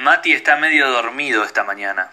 Mati está medio dormido esta mañana.